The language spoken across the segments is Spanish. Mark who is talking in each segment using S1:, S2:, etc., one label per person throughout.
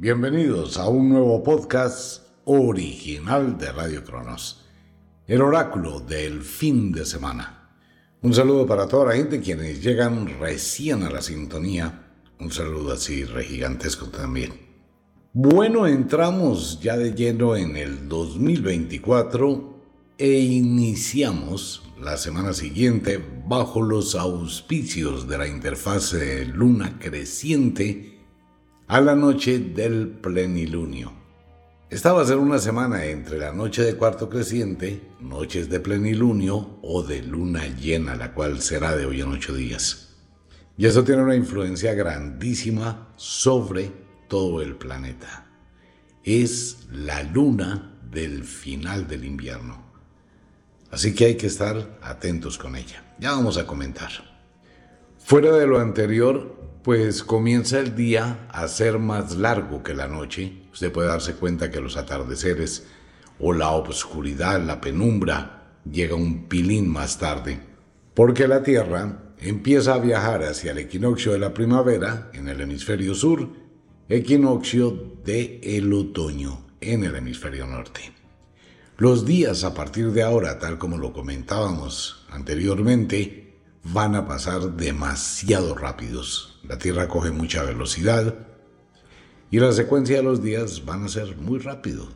S1: Bienvenidos a un nuevo podcast original de Radio Cronos, el oráculo del fin de semana. Un saludo para toda la gente quienes llegan recién a la sintonía. Un saludo así regigantesco también. Bueno, entramos ya de lleno en el 2024 e iniciamos la semana siguiente bajo los auspicios de la interfase luna creciente a la noche del plenilunio. Esta va a ser una semana entre la noche de cuarto creciente, noches de plenilunio o de luna llena, la cual será de hoy en ocho días. Y eso tiene una influencia grandísima sobre todo el planeta. Es la luna del final del invierno. Así que hay que estar atentos con ella. Ya vamos a comentar. Fuera de lo anterior, pues comienza el día a ser más largo que la noche. Usted puede darse cuenta que los atardeceres o la oscuridad, la penumbra, llega un pilín más tarde, porque la Tierra empieza a viajar hacia el equinoccio de la primavera en el hemisferio sur, equinoccio de el otoño en el hemisferio norte. Los días a partir de ahora, tal como lo comentábamos anteriormente, van a pasar demasiado rápidos. La Tierra coge mucha velocidad y la secuencia de los días van a ser muy rápido.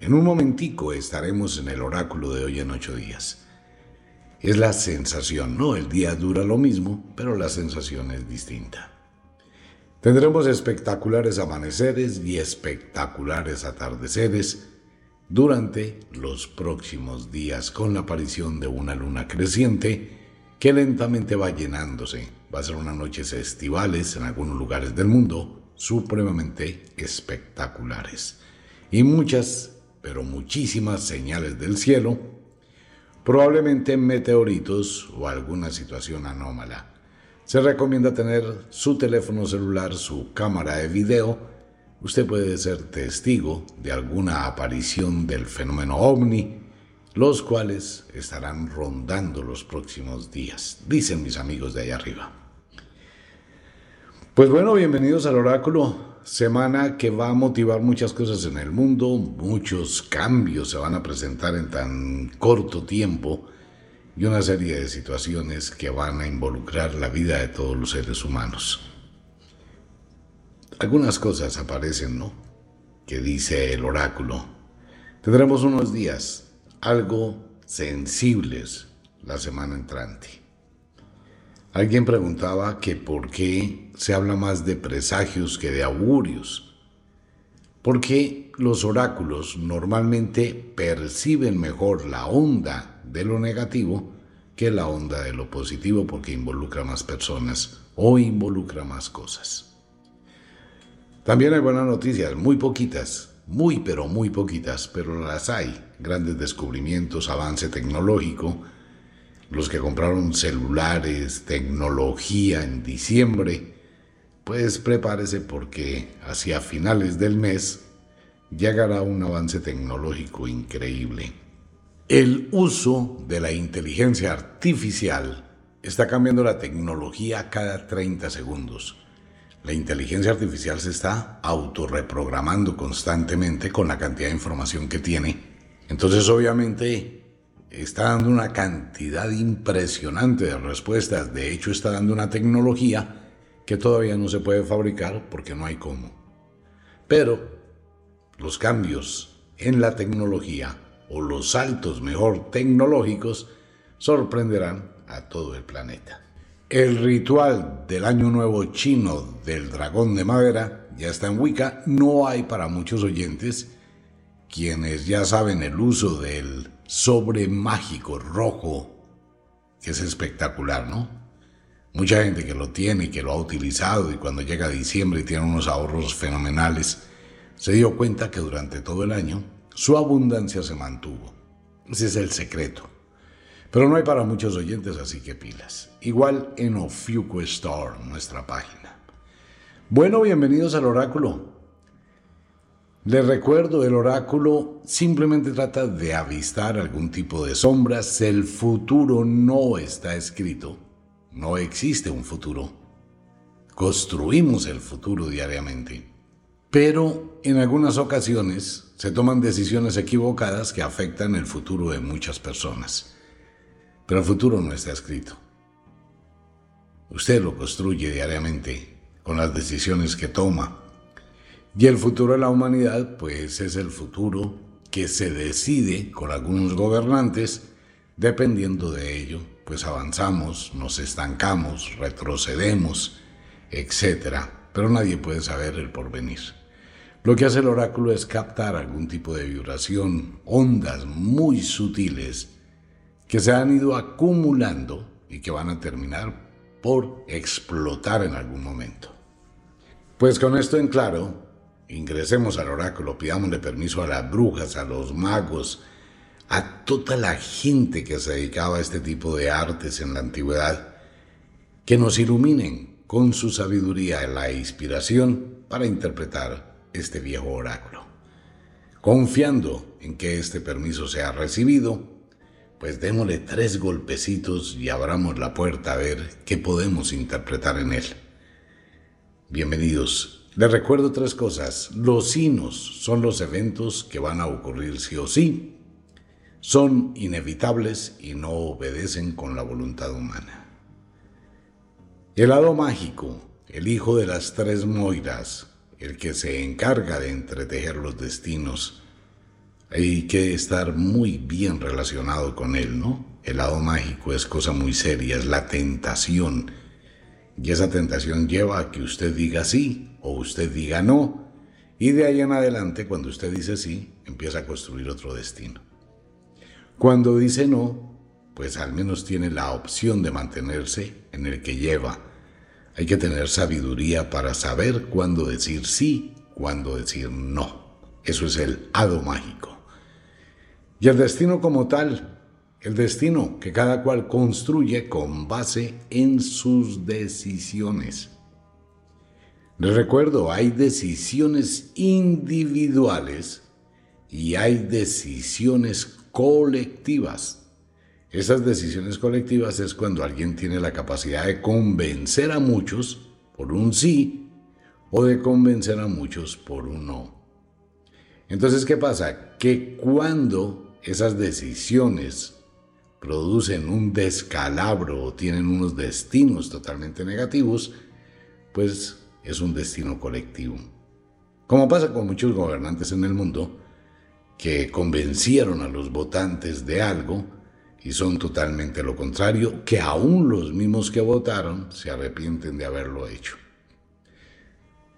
S1: En un momentico estaremos en el oráculo de hoy en ocho días. Es la sensación, no el día dura lo mismo, pero la sensación es distinta. Tendremos espectaculares amaneceres y espectaculares atardeceres durante los próximos días con la aparición de una luna creciente que lentamente va llenándose. Va a ser unas noches estivales en algunos lugares del mundo supremamente espectaculares. Y muchas, pero muchísimas señales del cielo, probablemente meteoritos o alguna situación anómala. Se recomienda tener su teléfono celular, su cámara de video. Usted puede ser testigo de alguna aparición del fenómeno ovni los cuales estarán rondando los próximos días, dicen mis amigos de allá arriba. Pues bueno, bienvenidos al oráculo, semana que va a motivar muchas cosas en el mundo, muchos cambios se van a presentar en tan corto tiempo y una serie de situaciones que van a involucrar la vida de todos los seres humanos. Algunas cosas aparecen, ¿no? Que dice el oráculo. Tendremos unos días algo sensibles la semana entrante. Alguien preguntaba que por qué se habla más de presagios que de augurios. Porque los oráculos normalmente perciben mejor la onda de lo negativo que la onda de lo positivo porque involucra más personas o involucra más cosas. También hay buenas noticias, muy poquitas, muy pero muy poquitas, pero las hay. Grandes descubrimientos, avance tecnológico. Los que compraron celulares, tecnología en diciembre, pues prepárese porque hacia finales del mes llegará un avance tecnológico increíble. El uso de la inteligencia artificial está cambiando la tecnología cada 30 segundos. La inteligencia artificial se está autorreprogramando constantemente con la cantidad de información que tiene. Entonces obviamente está dando una cantidad impresionante de respuestas. De hecho está dando una tecnología que todavía no se puede fabricar porque no hay cómo. Pero los cambios en la tecnología o los saltos mejor tecnológicos sorprenderán a todo el planeta. El ritual del Año Nuevo chino del dragón de madera ya está en Wicca. No hay para muchos oyentes quienes ya saben el uso del sobre mágico rojo, que es espectacular, ¿no? Mucha gente que lo tiene que lo ha utilizado y cuando llega diciembre y tiene unos ahorros fenomenales, se dio cuenta que durante todo el año su abundancia se mantuvo. Ese es el secreto. Pero no hay para muchos oyentes, así que pilas. Igual en Ofiuco Store, nuestra página. Bueno, bienvenidos al oráculo. Les recuerdo, el oráculo simplemente trata de avistar algún tipo de sombras. El futuro no está escrito. No existe un futuro. Construimos el futuro diariamente. Pero en algunas ocasiones se toman decisiones equivocadas que afectan el futuro de muchas personas. Pero el futuro no está escrito. Usted lo construye diariamente con las decisiones que toma. Y el futuro de la humanidad, pues es el futuro que se decide con algunos gobernantes, dependiendo de ello, pues avanzamos, nos estancamos, retrocedemos, etc. Pero nadie puede saber el porvenir. Lo que hace el oráculo es captar algún tipo de vibración, ondas muy sutiles que se han ido acumulando y que van a terminar por explotar en algún momento. Pues con esto en claro, ingresemos al oráculo, pidámosle permiso a las brujas, a los magos, a toda la gente que se dedicaba a este tipo de artes en la antigüedad, que nos iluminen con su sabiduría y la inspiración para interpretar este viejo oráculo. Confiando en que este permiso sea recibido, pues démosle tres golpecitos y abramos la puerta a ver qué podemos interpretar en él. Bienvenidos les recuerdo tres cosas. Los sinos son los eventos que van a ocurrir sí o sí. Son inevitables y no obedecen con la voluntad humana. El lado mágico, el hijo de las tres moiras, el que se encarga de entretejer los destinos, hay que estar muy bien relacionado con él, ¿no? El lado mágico es cosa muy seria, es la tentación. Y esa tentación lleva a que usted diga sí o usted diga no, y de ahí en adelante, cuando usted dice sí, empieza a construir otro destino. Cuando dice no, pues al menos tiene la opción de mantenerse en el que lleva. Hay que tener sabiduría para saber cuándo decir sí, cuándo decir no. Eso es el hado mágico. Y el destino como tal, el destino que cada cual construye con base en sus decisiones. Les recuerdo, hay decisiones individuales y hay decisiones colectivas. Esas decisiones colectivas es cuando alguien tiene la capacidad de convencer a muchos por un sí o de convencer a muchos por un no. Entonces, ¿qué pasa? Que cuando esas decisiones producen un descalabro o tienen unos destinos totalmente negativos, pues es un destino colectivo. Como pasa con muchos gobernantes en el mundo, que convencieron a los votantes de algo y son totalmente lo contrario, que aún los mismos que votaron se arrepienten de haberlo hecho.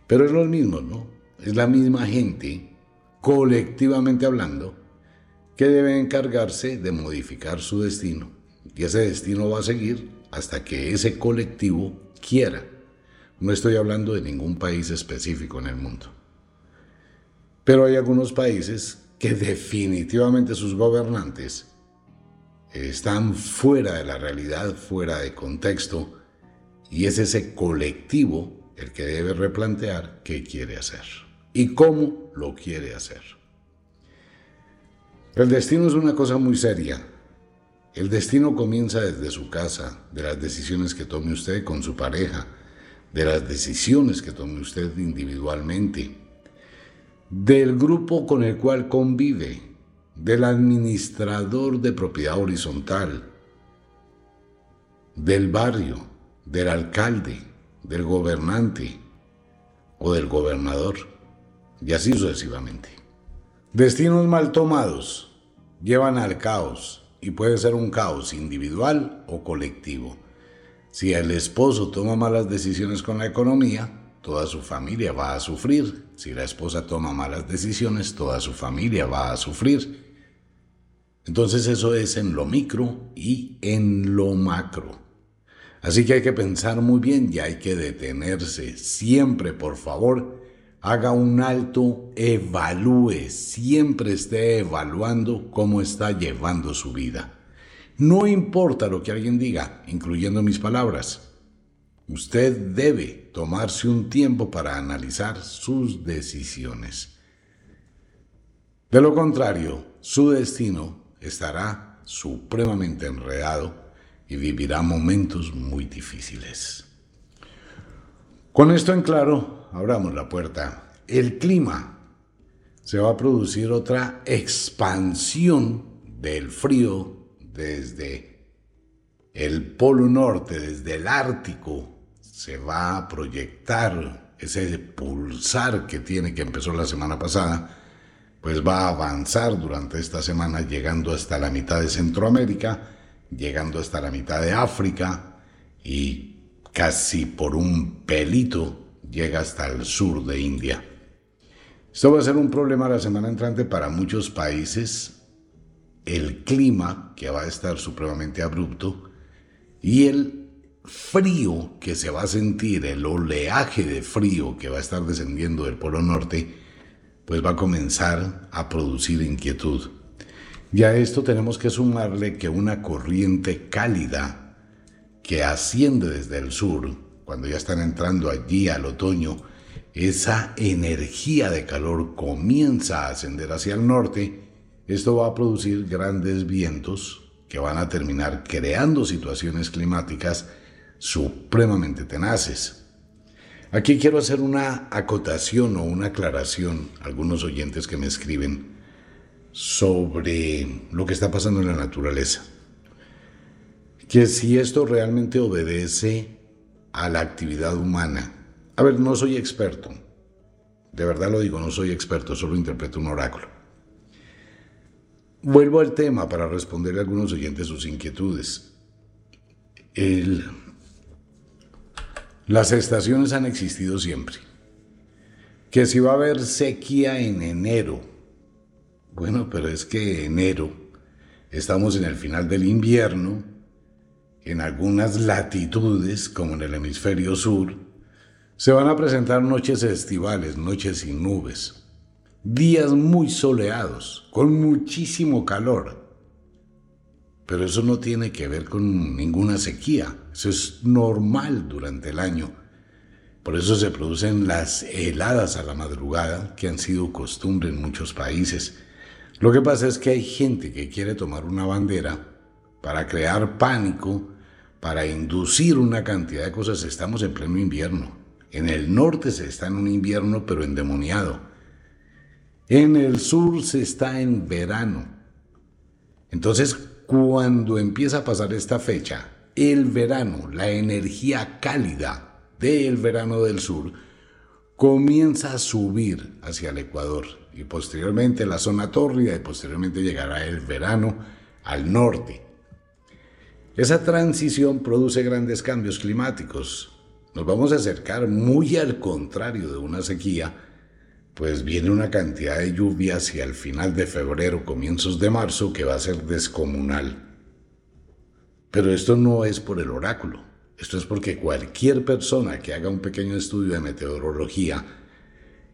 S1: Pero es lo mismo, ¿no? Es la misma gente, colectivamente hablando, que debe encargarse de modificar su destino. Y ese destino va a seguir hasta que ese colectivo quiera. No estoy hablando de ningún país específico en el mundo. Pero hay algunos países que definitivamente sus gobernantes están fuera de la realidad, fuera de contexto, y es ese colectivo el que debe replantear qué quiere hacer y cómo lo quiere hacer. El destino es una cosa muy seria. El destino comienza desde su casa, de las decisiones que tome usted con su pareja, de las decisiones que tome usted individualmente, del grupo con el cual convive, del administrador de propiedad horizontal, del barrio, del alcalde, del gobernante o del gobernador, y así sucesivamente. Destinos mal tomados llevan al caos y puede ser un caos individual o colectivo. Si el esposo toma malas decisiones con la economía, toda su familia va a sufrir. Si la esposa toma malas decisiones, toda su familia va a sufrir. Entonces eso es en lo micro y en lo macro. Así que hay que pensar muy bien y hay que detenerse. Siempre, por favor, haga un alto, evalúe, siempre esté evaluando cómo está llevando su vida. No importa lo que alguien diga, incluyendo mis palabras. Usted debe tomarse un tiempo para analizar sus decisiones. De lo contrario, su destino estará supremamente enredado y vivirá momentos muy difíciles. Con esto en claro, abramos la puerta. El clima, se va a producir otra expansión del frío desde el Polo Norte, desde el Ártico, se va a proyectar ese pulsar que tiene que empezó la semana pasada, pues va a avanzar durante esta semana llegando hasta la mitad de Centroamérica, llegando hasta la mitad de África y casi por un pelito llega hasta el sur de India. Esto va a ser un problema la semana entrante para muchos países, el clima que va a estar supremamente abrupto y el frío que se va a sentir, el oleaje de frío que va a estar descendiendo del Polo Norte, pues va a comenzar a producir inquietud. Y a esto tenemos que sumarle que una corriente cálida que asciende desde el sur, cuando ya están entrando allí al otoño, esa energía de calor comienza a ascender hacia el norte, esto va a producir grandes vientos que van a terminar creando situaciones climáticas supremamente tenaces. Aquí quiero hacer una acotación o una aclaración algunos oyentes que me escriben sobre lo que está pasando en la naturaleza. Que si esto realmente obedece a la actividad humana. A ver, no soy experto. De verdad lo digo, no soy experto, solo interpreto un oráculo. Vuelvo al tema para responderle a algunos oyentes sus inquietudes. Las estaciones han existido siempre. Que si va a haber sequía en enero. Bueno, pero es que enero estamos en el final del invierno. En algunas latitudes, como en el hemisferio sur, se van a presentar noches estivales, noches sin nubes, días muy soleados, con muchísimo calor. Pero eso no tiene que ver con ninguna sequía. Eso es normal durante el año. Por eso se producen las heladas a la madrugada, que han sido costumbre en muchos países. Lo que pasa es que hay gente que quiere tomar una bandera para crear pánico, para inducir una cantidad de cosas. Estamos en pleno invierno. En el norte se está en un invierno, pero endemoniado. En el sur se está en verano. Entonces, cuando empieza a pasar esta fecha, el verano, la energía cálida del verano del sur, comienza a subir hacia el Ecuador y posteriormente la zona tórrida y posteriormente llegará el verano al norte. Esa transición produce grandes cambios climáticos. Nos vamos a acercar muy al contrario de una sequía, pues viene una cantidad de lluvia hacia el final de febrero, comienzos de marzo, que va a ser descomunal. Pero esto no es por el oráculo, esto es porque cualquier persona que haga un pequeño estudio de meteorología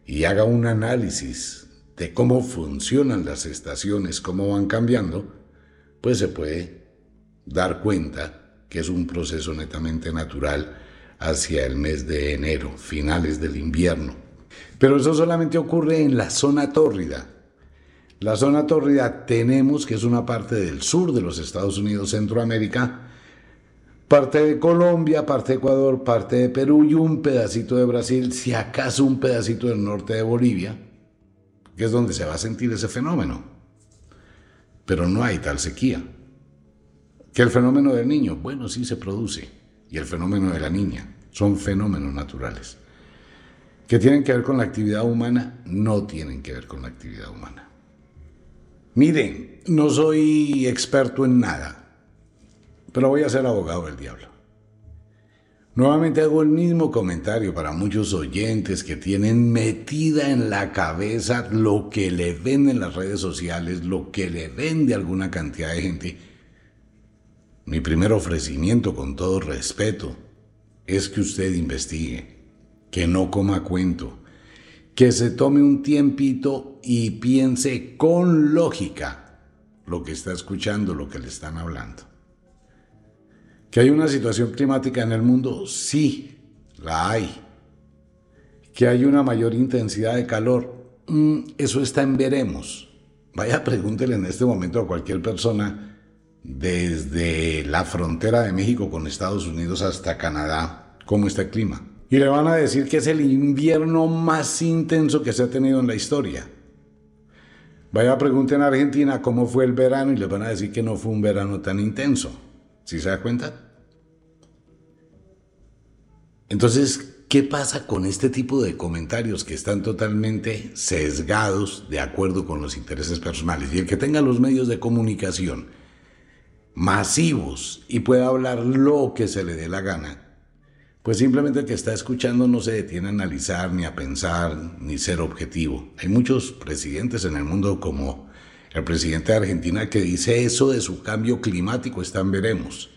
S1: y haga un análisis de cómo funcionan las estaciones, cómo van cambiando, pues se puede dar cuenta que es un proceso netamente natural hacia el mes de enero, finales del invierno. Pero eso solamente ocurre en la zona tórrida. La zona tórrida tenemos que es una parte del sur de los Estados Unidos, Centroamérica, parte de Colombia, parte de Ecuador, parte de Perú y un pedacito de Brasil, si acaso un pedacito del norte de Bolivia, que es donde se va a sentir ese fenómeno. Pero no hay tal sequía. Que el fenómeno del niño, bueno, sí se produce, y el fenómeno de la niña, son fenómenos naturales que tienen que ver con la actividad humana, no tienen que ver con la actividad humana. Miren, no soy experto en nada, pero voy a ser abogado del diablo. Nuevamente hago el mismo comentario para muchos oyentes que tienen metida en la cabeza lo que le ven en las redes sociales, lo que le ven de alguna cantidad de gente. Mi primer ofrecimiento, con todo respeto, es que usted investigue que no coma cuento, que se tome un tiempito y piense con lógica lo que está escuchando, lo que le están hablando. ¿Que hay una situación climática en el mundo? Sí, la hay. ¿Que hay una mayor intensidad de calor? Mm, eso está en veremos. Vaya, pregúntele en este momento a cualquier persona desde la frontera de México con Estados Unidos hasta Canadá cómo está el clima Y le van a decir que es el invierno más intenso que se ha tenido en la historia. Vaya a preguntar en Argentina cómo fue el verano y les van a decir que no fue un verano tan intenso. ¿Sí se da cuenta? Entonces, ¿qué pasa con este tipo de comentarios que están totalmente sesgados de acuerdo con los intereses personales? Y el que tenga los medios de comunicación masivos y pueda hablar lo que se le dé la gana, pues simplemente el que está escuchando no se detiene a analizar, ni a pensar, ni ser objetivo. Hay muchos presidentes en el mundo como el presidente de Argentina que dice eso de su cambio climático, están veremos.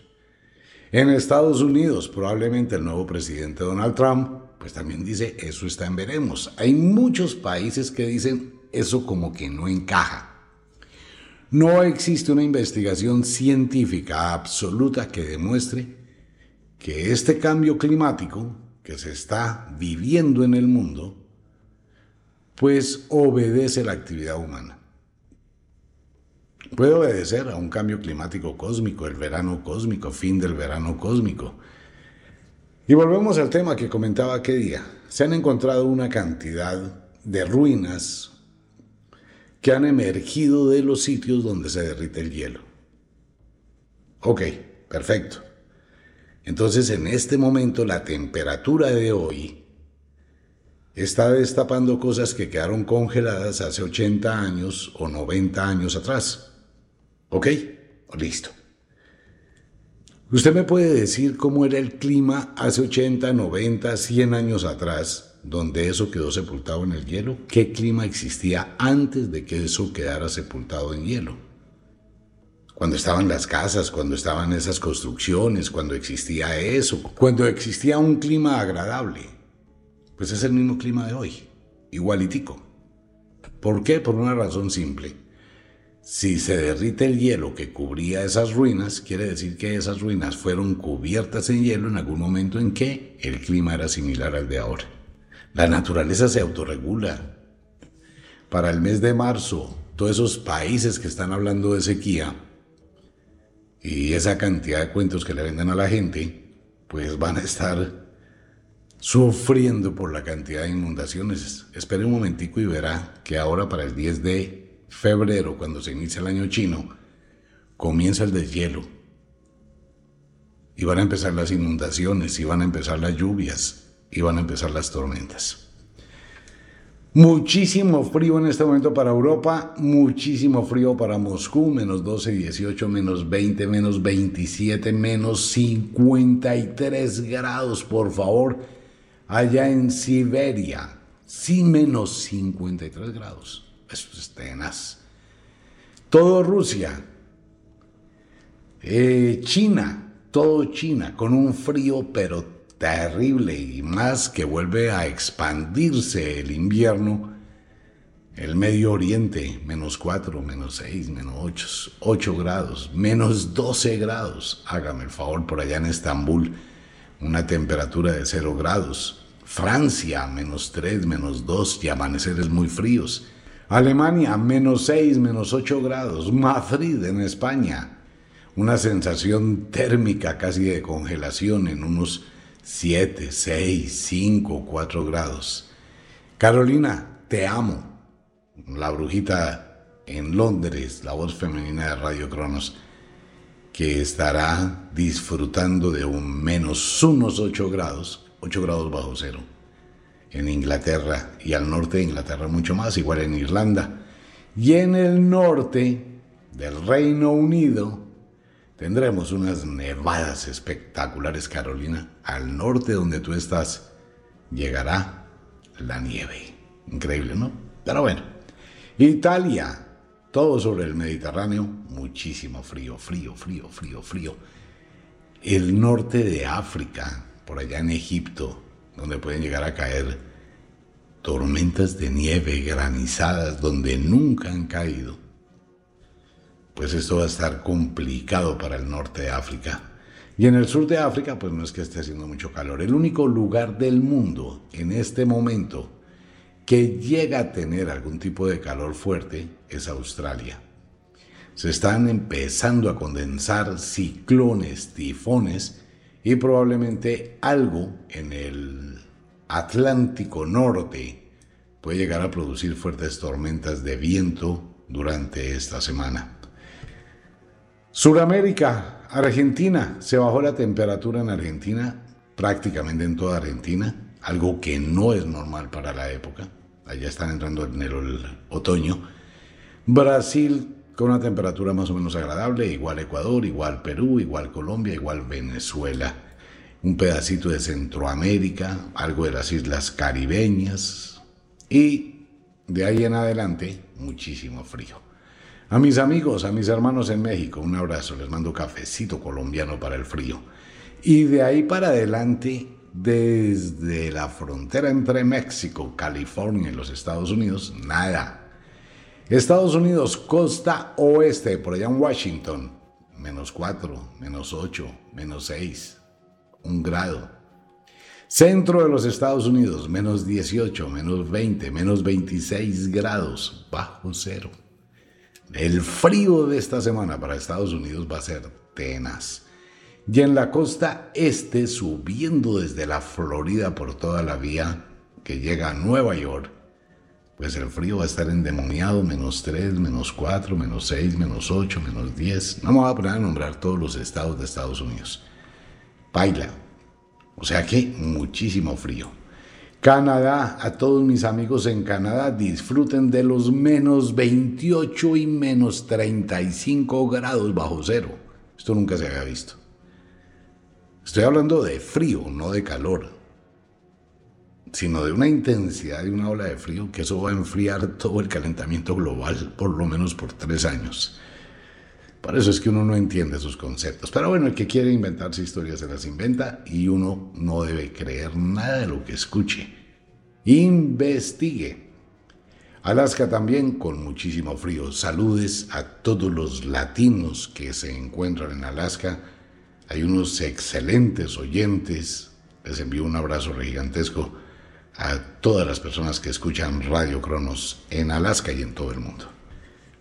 S1: En Estados Unidos, probablemente el nuevo presidente Donald Trump, pues también dice, eso está en veremos. Hay muchos países que dicen, eso como que no encaja. No existe una investigación científica absoluta que demuestre que este cambio climático que se está viviendo en el mundo, pues obedece la actividad humana. Puede obedecer a un cambio climático cósmico, el verano cósmico, fin del verano cósmico. Y volvemos al tema que comentaba aquel día. Se han encontrado una cantidad de ruinas que han emergido de los sitios donde se derrite el hielo. Ok, perfecto. Entonces en este momento la temperatura de hoy está destapando cosas que quedaron congeladas hace 80 años o 90 años atrás. ¿Ok? Listo. ¿Usted me puede decir cómo era el clima hace 80, 90, 100 años atrás, donde eso quedó sepultado en el hielo? ¿Qué clima existía antes de que eso quedara sepultado en hielo? Cuando estaban las casas, cuando estaban esas construcciones, cuando existía eso, cuando existía un clima agradable. Pues es el mismo clima de hoy, igualitico. ¿Por qué? Por una razón simple si se derrite el hielo que cubría esas ruinas, quiere decir que esas ruinas fueron cubiertas en hielo en algún momento en que el clima era similar al de ahora. La naturaleza se autorregula. Para el mes de marzo, todos esos países que están hablando de sequía y esa cantidad de cuentos que le venden a la gente, pues van a estar sufriendo por la cantidad de inundaciones. Espere un momentico y verá que ahora para el 10 de febrero, cuando se inicia el año chino, comienza el deshielo. Y van a empezar las inundaciones, y van a empezar las lluvias, y van a empezar las tormentas. Muchísimo frío en este momento para Europa, muchísimo frío para Moscú, menos 12, 18, menos 20, menos 27, menos 53 grados, por favor, allá en Siberia, sí menos 53 grados. Eso es tenaz. Todo Rusia, eh, China, todo China, con un frío pero terrible y más que vuelve a expandirse el invierno. El Medio Oriente, menos 4, menos 6, menos 8, 8 grados, menos 12 grados. Hágame el favor, por allá en Estambul, una temperatura de 0 grados. Francia, menos 3, menos 2 y amaneceres muy fríos. Alemania, menos 6, menos 8 grados. Madrid, en España, una sensación térmica casi de congelación en unos 7, 6, 5, 4 grados. Carolina, te amo. La brujita en Londres, la voz femenina de Radio Cronos, que estará disfrutando de un menos unos 8 grados, 8 grados bajo cero en Inglaterra y al norte de Inglaterra mucho más, igual en Irlanda. Y en el norte del Reino Unido tendremos unas nevadas espectaculares, Carolina. Al norte donde tú estás llegará la nieve. Increíble, ¿no? Pero bueno, Italia, todo sobre el Mediterráneo, muchísimo frío, frío, frío, frío, frío. El norte de África, por allá en Egipto, donde pueden llegar a caer tormentas de nieve, granizadas, donde nunca han caído, pues esto va a estar complicado para el norte de África. Y en el sur de África, pues no es que esté haciendo mucho calor. El único lugar del mundo en este momento que llega a tener algún tipo de calor fuerte es Australia. Se están empezando a condensar ciclones, tifones y probablemente algo en el Atlántico Norte puede llegar a producir fuertes tormentas de viento durante esta semana. Suramérica, Argentina, se bajó la temperatura en Argentina, prácticamente en toda Argentina, algo que no es normal para la época. Allá están entrando en el otoño. Brasil con una temperatura más o menos agradable, igual Ecuador, igual Perú, igual Colombia, igual Venezuela. Un pedacito de Centroamérica, algo de las islas caribeñas y de ahí en adelante muchísimo frío. A mis amigos, a mis hermanos en México, un abrazo, les mando cafecito colombiano para el frío. Y de ahí para adelante, desde la frontera entre México, California y los Estados Unidos, nada. Estados Unidos, costa oeste, por allá en Washington, menos 4, menos 8, menos 6, un grado. Centro de los Estados Unidos, menos 18, menos 20, menos 26 grados, bajo cero. El frío de esta semana para Estados Unidos va a ser tenaz. Y en la costa este, subiendo desde la Florida por toda la vía que llega a Nueva York, pues el frío va a estar endemoniado, menos 3, menos 4, menos 6, menos 8, menos 10. No me voy a poner a nombrar todos los estados de Estados Unidos. Baila. O sea que muchísimo frío. Canadá, a todos mis amigos en Canadá, disfruten de los menos 28 y menos 35 grados bajo cero. Esto nunca se había visto. Estoy hablando de frío, no de calor, sino de una intensidad de una ola de frío que eso va a enfriar todo el calentamiento global, por lo menos por tres años. Por eso es que uno no entiende sus conceptos. Pero bueno, el que quiere inventarse historias se las inventa y uno no debe creer nada de lo que escuche. Investigue. Alaska también con muchísimo frío. Saludes a todos los latinos que se encuentran en Alaska. Hay unos excelentes oyentes. Les envío un abrazo gigantesco a todas las personas que escuchan Radio Cronos en Alaska y en todo el mundo.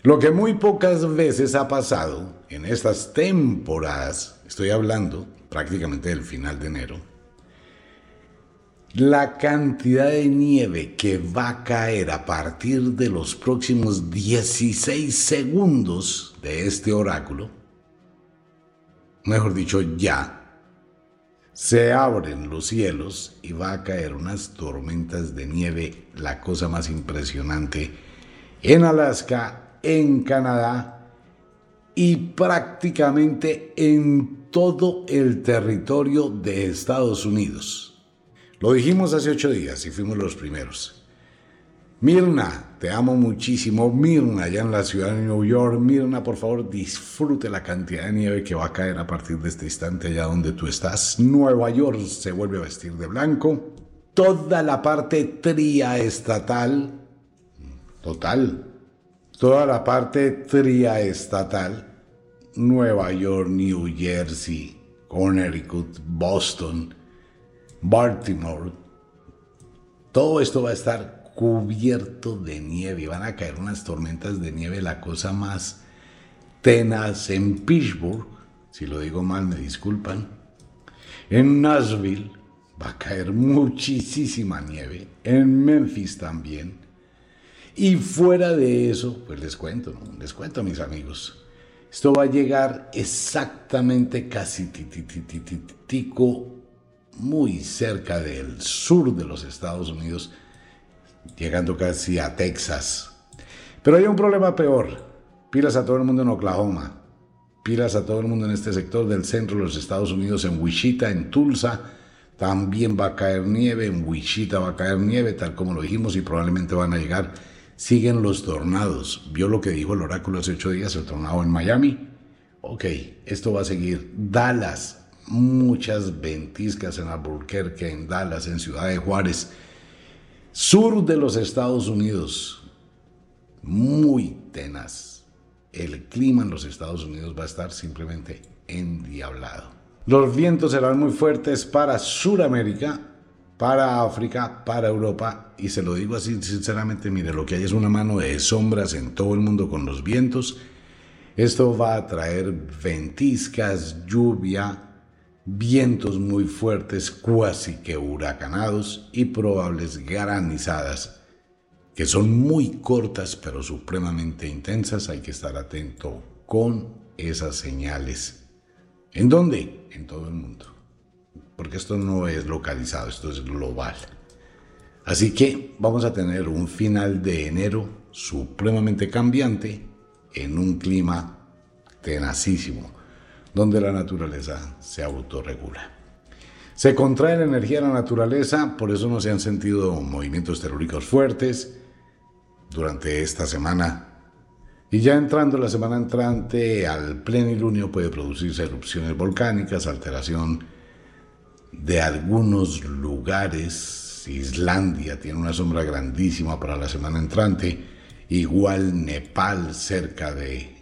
S1: Lo que muy pocas veces ha pasado en estas temporadas, estoy hablando prácticamente del final de enero, la cantidad de nieve que va a caer a partir de los próximos 16 segundos de este oráculo, mejor dicho, ya, se abren los cielos y va a caer unas tormentas de nieve, la cosa más impresionante, en Alaska en Canadá y prácticamente en todo el territorio de Estados Unidos. Lo dijimos hace ocho días y fuimos los primeros. Mirna, te amo muchísimo. Mirna, allá en la ciudad de New York. Mirna, por favor, disfrute la cantidad de nieve que va a caer a partir de este instante allá donde tú estás. Nueva York se vuelve a vestir de blanco. Toda la parte triaestatal, total, toda la parte triaestatal, Nueva York, New Jersey, Connecticut, Boston, Baltimore, todo esto va a estar cubierto de nieve, van a caer unas tormentas de nieve, la cosa más tenaz en Pittsburgh, si lo digo mal me disculpan, en Nashville va a caer muchísima nieve, en Memphis también, y fuera de eso, pues les cuento, les cuento mis amigos. Esto va a llegar exactamente casi tititico muy cerca del sur de los Estados Unidos, llegando casi a Texas. Pero hay un problema peor. Pilas a todo el mundo en Oklahoma. Pilas a todo el mundo en este sector del centro de los Estados Unidos, en Wichita, en Tulsa. También va a caer nieve, en Wichita va a caer nieve, tal como lo dijimos, y probablemente van a llegar siguen los tornados. ¿Vio lo que dijo el oráculo hace ocho días, el tornado en Miami? Ok, esto va a seguir. Dallas, muchas ventiscas en Albuquerque, en Dallas, en Ciudad de Juárez. Sur de los Estados Unidos, muy tenaz. El clima en los Estados Unidos va a estar simplemente endiablado. Los vientos serán muy fuertes para Sudamérica, para África, para Europa, y se lo digo así sinceramente, mire, lo que hay es una mano de sombras en todo el mundo con los vientos. Esto va a traer ventiscas, lluvia, vientos muy fuertes, cuasi que huracanados y probables granizadas, que son muy cortas pero supremamente intensas. Hay que estar atento con esas señales. ¿En dónde? En todo el mundo. Porque esto no es localizado, esto es global. Así que vamos a tener un final de enero supremamente cambiante en un clima tenacísimo, donde la naturaleza se autorregula. Se contrae la energía de la naturaleza, por eso no se han sentido movimientos telúricos fuertes durante esta semana. Y ya entrando la semana entrante al plenilunio puede producirse erupciones volcánicas, alteración de algunos lugares Islandia tiene una sombra grandísima para la semana entrante, igual Nepal cerca de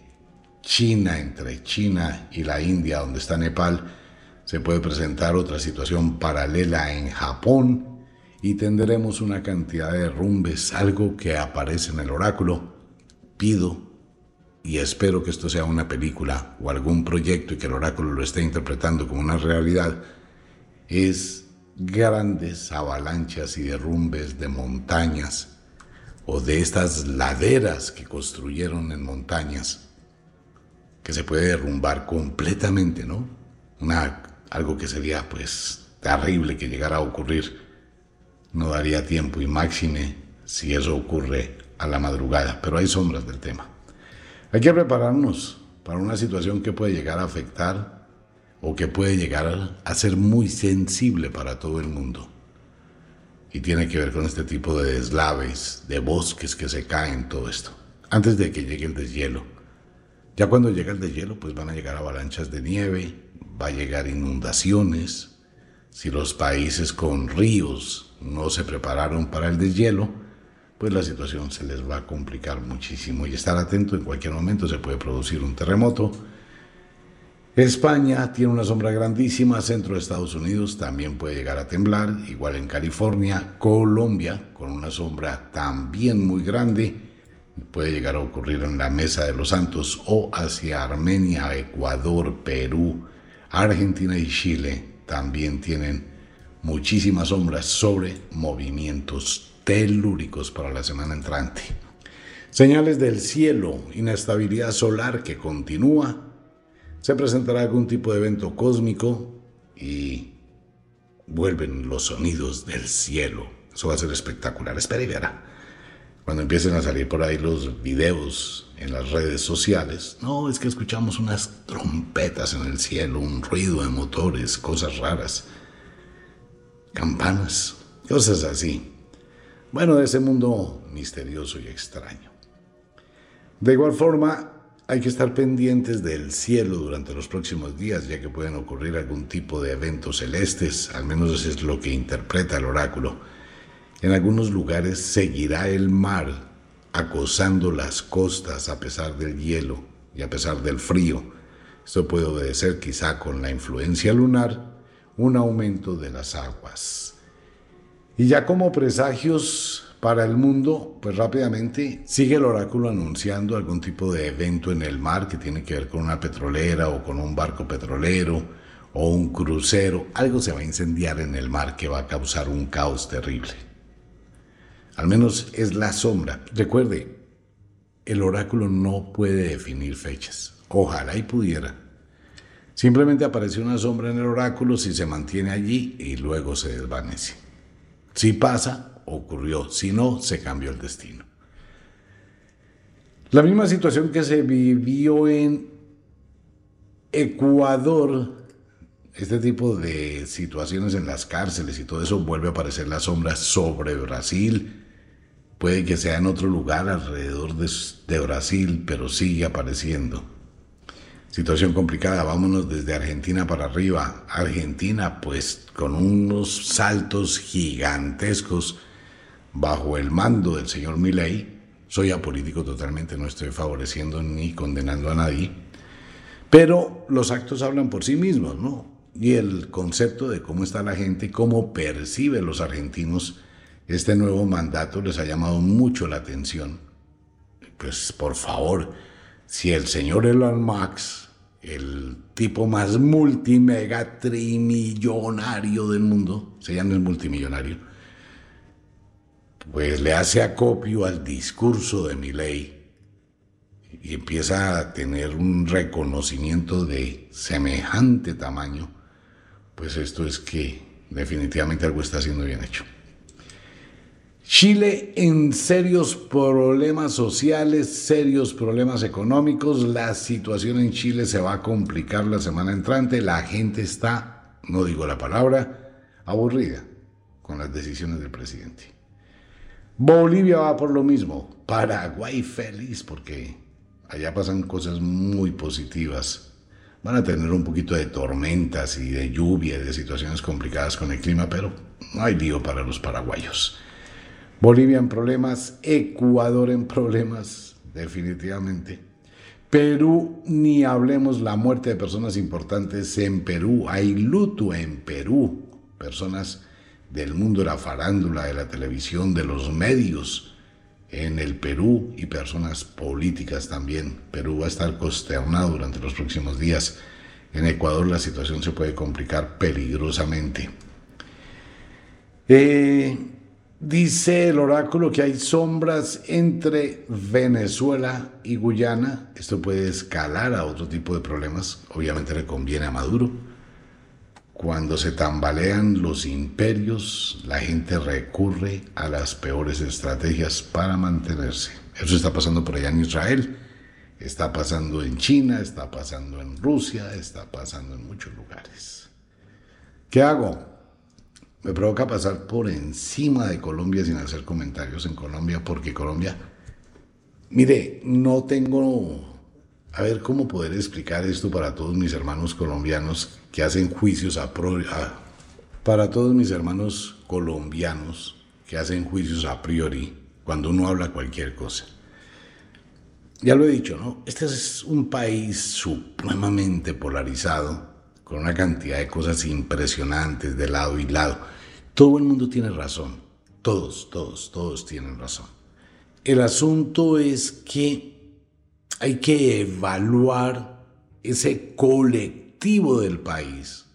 S1: China, entre China y la India, donde está Nepal, se puede presentar otra situación paralela en Japón y tendremos una cantidad de derrumbes, algo que aparece en el oráculo. Pido y espero que esto sea una película o algún proyecto y que el oráculo lo esté interpretando como una realidad, es grandes avalanchas y derrumbes de montañas o de estas laderas que construyeron en montañas que se puede derrumbar completamente, ¿no? Una, algo que sería pues terrible que llegara a ocurrir. No daría tiempo y máxime si eso ocurre a la madrugada, pero hay sombras del tema. Hay que prepararnos para una situación que puede llegar a afectar o que puede llegar a ser muy sensible para todo el mundo. Y tiene que ver con este tipo de deslaves, de bosques que se caen, todo esto, antes de que llegue el deshielo. Ya cuando llega el deshielo, pues van a llegar avalanchas de nieve, va a llegar inundaciones. Si los países con ríos no se prepararon para el deshielo, pues la situación se les va a complicar muchísimo. Y estar atento, en cualquier momento se puede producir un terremoto, España tiene una sombra grandísima, centro de Estados Unidos también puede llegar a temblar, igual en California, Colombia con una sombra también muy grande, puede llegar a ocurrir en la Mesa de los Santos o hacia Armenia, Ecuador, Perú, Argentina y Chile también tienen muchísimas sombras sobre movimientos telúricos para la semana entrante. Señales del cielo, inestabilidad solar que continúa se presentará algún tipo de evento cósmico y vuelven los sonidos del cielo. Eso va a ser espectacular. Espera y verá. Cuando empiecen a salir por ahí los videos en las redes sociales, no, es que escuchamos unas trompetas en el cielo, un ruido de motores, cosas raras, campanas, cosas así. Bueno, de ese mundo misterioso y extraño. De igual forma, hay que estar pendientes del cielo durante los próximos días, ya que pueden ocurrir algún tipo de eventos celestes, al menos eso es lo que interpreta el oráculo. En algunos lugares seguirá el mar acosando las costas a pesar del hielo y a pesar del frío. Esto puede obedecer quizá con la influencia lunar un aumento de las aguas. Y ya como presagios para el mundo, pues rápidamente sigue el oráculo anunciando algún tipo de evento en el mar que tiene que ver con una petrolera o con un barco petrolero o un crucero. Algo se va a incendiar en el mar que va a causar un caos terrible. Al menos es la sombra. Recuerde, el oráculo no puede definir fechas. Ojalá y pudiera. Simplemente aparece una sombra en el oráculo si se mantiene allí y luego se desvanece. Si pasa, ocurrió, si no, se cambió el destino. La misma situación que se vivió en Ecuador, este tipo de situaciones en las cárceles y todo eso vuelve a aparecer la sombra sobre Brasil. Puede que sea en otro lugar alrededor de, de Brasil, pero sigue apareciendo. Situación complicada, vámonos desde Argentina para arriba. Argentina, pues con unos saltos gigantescos bajo el mando del señor Milley, soy apolítico totalmente, no estoy favoreciendo ni condenando a nadie, pero los actos hablan por sí mismos, ¿no? Y el concepto de cómo está la gente, cómo percibe los argentinos este nuevo mandato les ha llamado mucho la atención. Pues por favor, si el señor Elon Musk el tipo más multimega trimillonario del mundo, se llama el multimillonario, pues le hace acopio al discurso de mi ley y empieza a tener un reconocimiento de semejante tamaño, pues esto es que definitivamente algo está siendo bien hecho. Chile en serios problemas sociales, serios problemas económicos. La situación en Chile se va a complicar la semana entrante. La gente está, no digo la palabra, aburrida con las decisiones del presidente. Bolivia va por lo mismo. Paraguay feliz porque allá pasan cosas muy positivas. Van a tener un poquito de tormentas y de lluvia y de situaciones complicadas con el clima, pero no hay lío para los paraguayos. Bolivia en problemas, Ecuador en problemas, definitivamente. Perú, ni hablemos la muerte de personas importantes en Perú. Hay luto en Perú. Personas del mundo de la farándula, de la televisión, de los medios en el Perú y personas políticas también. Perú va a estar consternado durante los próximos días. En Ecuador la situación se puede complicar peligrosamente. Eh, Dice el oráculo que hay sombras entre Venezuela y Guyana. Esto puede escalar a otro tipo de problemas. Obviamente le conviene a Maduro. Cuando se tambalean los imperios, la gente recurre a las peores estrategias para mantenerse. Eso está pasando por allá en Israel, está pasando en China, está pasando en Rusia, está pasando en muchos lugares. ¿Qué hago? me provoca pasar por encima de Colombia sin hacer comentarios en Colombia, porque Colombia, mire, no tengo, a ver cómo poder explicar esto para todos mis hermanos colombianos que hacen juicios a, para todos mis hermanos colombianos que hacen juicios a priori cuando uno habla cualquier cosa. Ya lo he dicho, ¿no? Este es un país supremamente polarizado, con una cantidad de cosas impresionantes de lado y lado. Todo el mundo tiene razón. Todos, todos, todos tienen razón. El asunto es que hay que evaluar ese colectivo del país.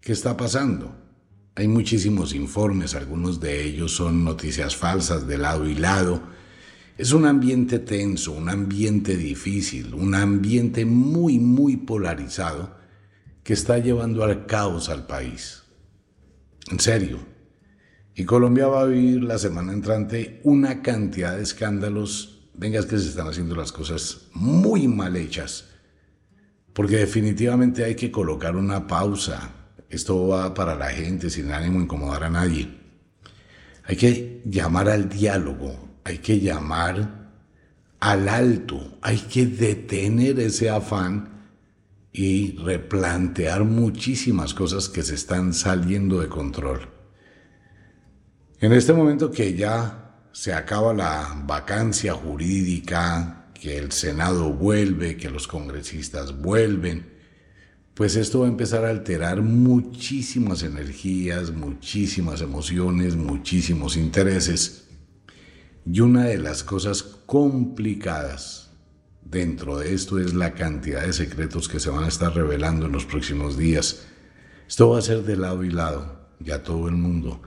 S1: ¿Qué está pasando? Hay muchísimos informes, algunos de ellos son noticias falsas de lado y lado. Es un ambiente tenso, un ambiente difícil, un ambiente muy, muy polarizado que está llevando al caos al país. En serio, y Colombia va a vivir la semana entrante una cantidad de escándalos. Venga, es que se están haciendo las cosas muy mal hechas. Porque definitivamente hay que colocar una pausa. Esto va para la gente sin ánimo de incomodar a nadie. Hay que llamar al diálogo. Hay que llamar al alto. Hay que detener ese afán y replantear muchísimas cosas que se están saliendo de control. En este momento que ya se acaba la vacancia jurídica, que el Senado vuelve, que los congresistas vuelven, pues esto va a empezar a alterar muchísimas energías, muchísimas emociones, muchísimos intereses. Y una de las cosas complicadas dentro de esto es la cantidad de secretos que se van a estar revelando en los próximos días. Esto va a ser de lado y lado, ya todo el mundo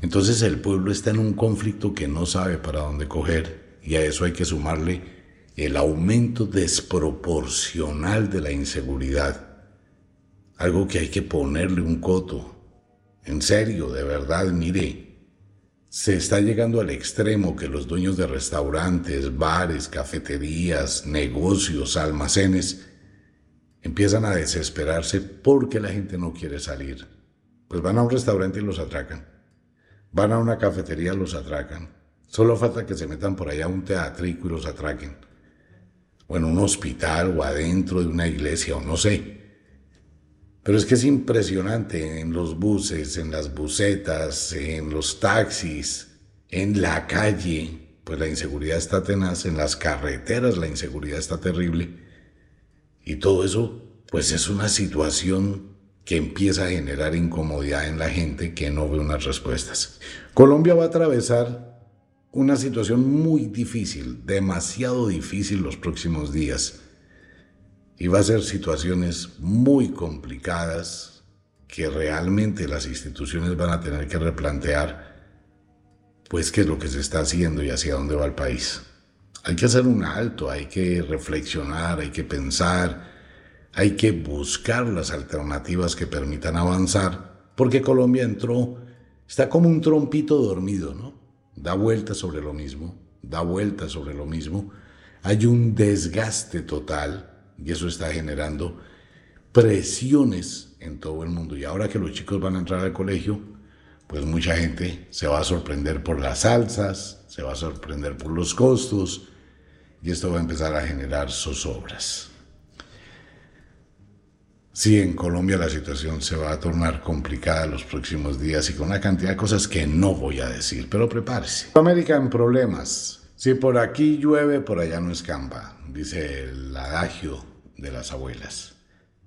S1: entonces el pueblo está en un conflicto que no sabe para dónde coger y a eso hay que sumarle el aumento desproporcional de la inseguridad. Algo que hay que ponerle un coto. En serio, de verdad, mire, se está llegando al extremo que los dueños de restaurantes, bares, cafeterías, negocios, almacenes, empiezan a desesperarse porque la gente no quiere salir. Pues van a un restaurante y los atracan Van a una cafetería, los atracan. Solo falta que se metan por allá a un teatrico y los atraquen. O en un hospital o adentro de una iglesia o no sé. Pero es que es impresionante en los buses, en las busetas, en los taxis, en la calle, pues la inseguridad está tenaz, en las carreteras la inseguridad está terrible. Y todo eso, pues es una situación que empieza a generar incomodidad en la gente que no ve unas respuestas. Colombia va a atravesar una situación muy difícil, demasiado difícil los próximos días. Y va a ser situaciones muy complicadas que realmente las instituciones van a tener que replantear, pues qué es lo que se está haciendo y hacia dónde va el país. Hay que hacer un alto, hay que reflexionar, hay que pensar, hay que buscar las alternativas que permitan avanzar, porque Colombia entró, está como un trompito dormido, ¿no? Da vueltas sobre lo mismo, da vueltas sobre lo mismo. Hay un desgaste total y eso está generando presiones en todo el mundo. Y ahora que los chicos van a entrar al colegio, pues mucha gente se va a sorprender por las alzas, se va a sorprender por los costos y esto va a empezar a generar zozobras. Sí, en Colombia la situación se va a tornar complicada los próximos días y con una cantidad de cosas que no voy a decir, pero prepárese. América en problemas. Si por aquí llueve, por allá no escampa, dice el adagio de las abuelas.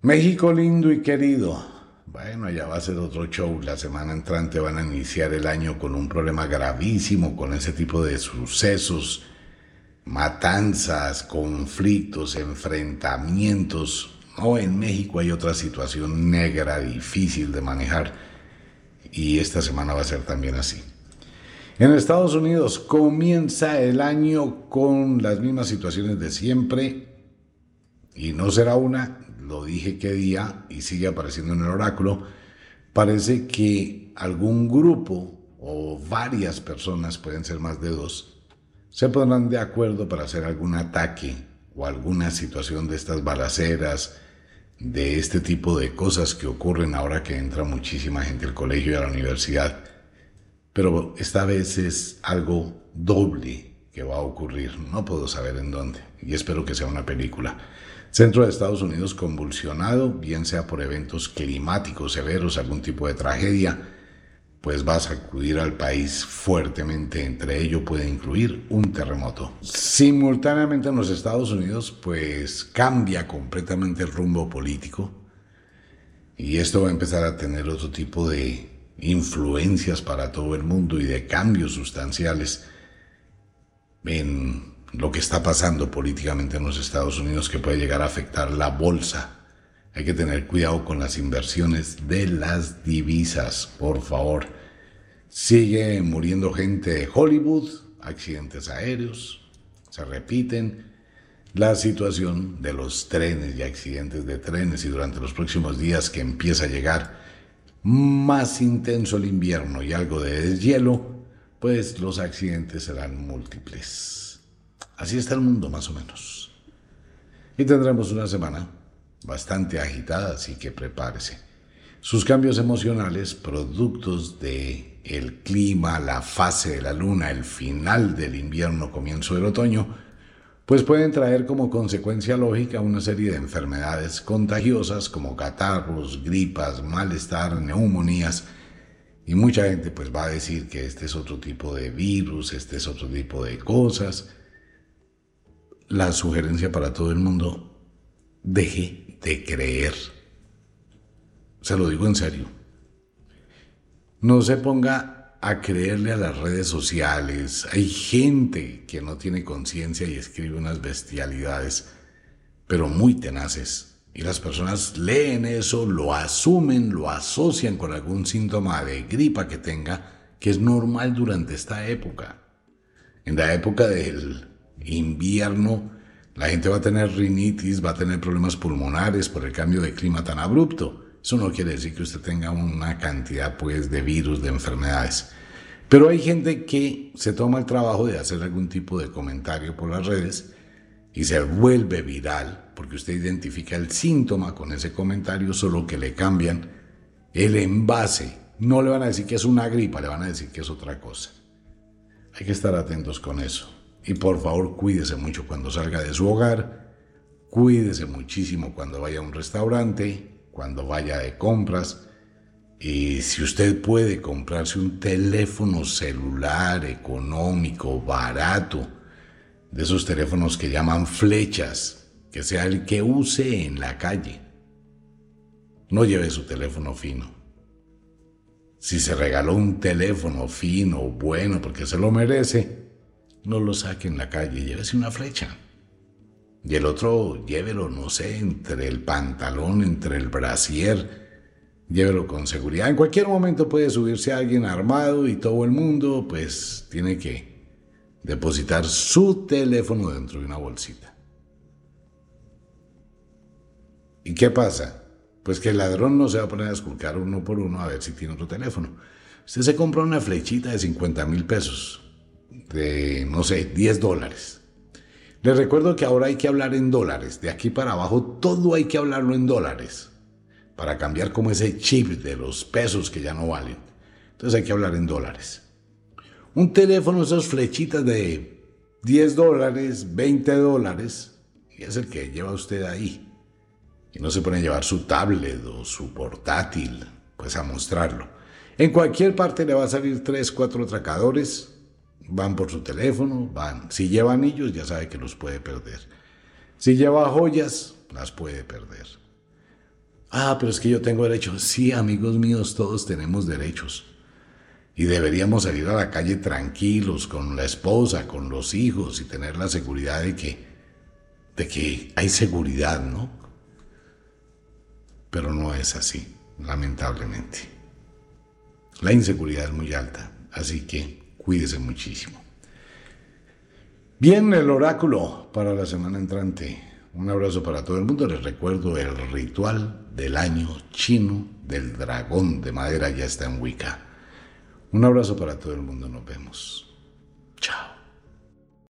S1: México lindo y querido. Bueno, allá va a ser otro show. La semana entrante van a iniciar el año con un problema gravísimo, con ese tipo de sucesos, matanzas, conflictos, enfrentamientos o en México hay otra situación negra, difícil de manejar. Y esta semana va a ser también así. En Estados Unidos comienza el año con las mismas situaciones de siempre. Y no será una, lo dije qué día y sigue apareciendo en el oráculo. Parece que algún grupo o varias personas, pueden ser más de dos, se pondrán de acuerdo para hacer algún ataque o alguna situación de estas balaceras, de este tipo de cosas que ocurren ahora que entra muchísima gente al colegio y a la universidad. Pero esta vez es algo doble que va a ocurrir. No puedo saber en dónde. Y espero que sea una película. Centro de Estados Unidos convulsionado, bien sea por eventos climáticos severos, algún tipo de tragedia, pues va a sacudir al país fuertemente. Entre ello puede incluir un terremoto. Simultáneamente en los Estados Unidos, pues cambia completamente el rumbo político y esto va a empezar a tener otro tipo de influencias para todo el mundo y de cambios sustanciales en lo que está pasando políticamente en los Estados Unidos que puede llegar a afectar la bolsa hay que tener cuidado con las inversiones de las divisas, por favor. Sigue muriendo gente de Hollywood, accidentes aéreos, se repiten. La situación de los trenes y accidentes de trenes y durante los próximos días que empieza a llegar más intenso el invierno y algo de deshielo, pues los accidentes serán múltiples. Así está el mundo más o menos. Y tendremos una semana bastante agitada, así que prepárese. Sus cambios emocionales, productos de el clima, la fase de la luna, el final del invierno, comienzo del otoño, pues pueden traer como consecuencia lógica una serie de enfermedades contagiosas como catarros, gripas, malestar, neumonías, y mucha gente pues va a decir que este es otro tipo de virus, este es otro tipo de cosas. La sugerencia para todo el mundo, deje de creer. Se lo digo en serio. No se ponga a creerle a las redes sociales. Hay gente que no tiene conciencia y escribe unas bestialidades, pero muy tenaces. Y las personas leen eso, lo asumen, lo asocian con algún síntoma de gripa que tenga, que es normal durante esta época. En la época del invierno, la gente va a tener rinitis, va a tener problemas pulmonares por el cambio de clima tan abrupto. Eso no quiere decir que usted tenga una cantidad pues de virus, de enfermedades. Pero hay gente que se toma el trabajo de hacer algún tipo de comentario por las redes y se vuelve viral porque usted identifica el síntoma con ese comentario, solo que le cambian el envase. No le van a decir que es una gripa, le van a decir que es otra cosa. Hay que estar atentos con eso. Y por favor, cuídese mucho cuando salga de su hogar, cuídese muchísimo cuando vaya a un restaurante, cuando vaya de compras. Y si usted puede comprarse un teléfono celular económico, barato, de esos teléfonos que llaman flechas, que sea el que use en la calle. No lleve su teléfono fino. Si se regaló un teléfono fino, bueno, porque se lo merece, no lo saque en la calle, llévese una flecha. Y el otro, llévelo, no sé, entre el pantalón, entre el brasier, llévelo con seguridad. En cualquier momento puede subirse alguien armado y todo el mundo, pues, tiene que depositar su teléfono dentro de una bolsita. ¿Y qué pasa? Pues que el ladrón no se va a poner a esculcar uno por uno a ver si tiene otro teléfono. Usted se compra una flechita de 50 mil pesos, de, no sé, 10 dólares. Les recuerdo que ahora hay que hablar en dólares. De aquí para abajo todo hay que hablarlo en dólares. Para cambiar como ese chip de los pesos que ya no valen. Entonces hay que hablar en dólares. Un teléfono, esas flechitas de 10 dólares, 20 dólares, y es el que lleva usted ahí. Y no se pone a llevar su tablet o su portátil, pues a mostrarlo. En cualquier parte le va a salir 3, 4 atracadores, van por su teléfono, van. Si lleva anillos, ya sabe que los puede perder. Si lleva joyas, las puede perder. Ah, pero es que yo tengo derechos. Sí, amigos míos, todos tenemos derechos y deberíamos salir a la calle tranquilos con la esposa, con los hijos y tener la seguridad de que, de que hay seguridad, ¿no? Pero no es así, lamentablemente. La inseguridad es muy alta, así que cuídese muchísimo. Bien, el oráculo para la semana entrante. Un abrazo para todo el mundo. Les recuerdo el ritual del año chino del dragón de madera ya está en Wicca. Un abrazo para todo el mundo, nos vemos. Chao.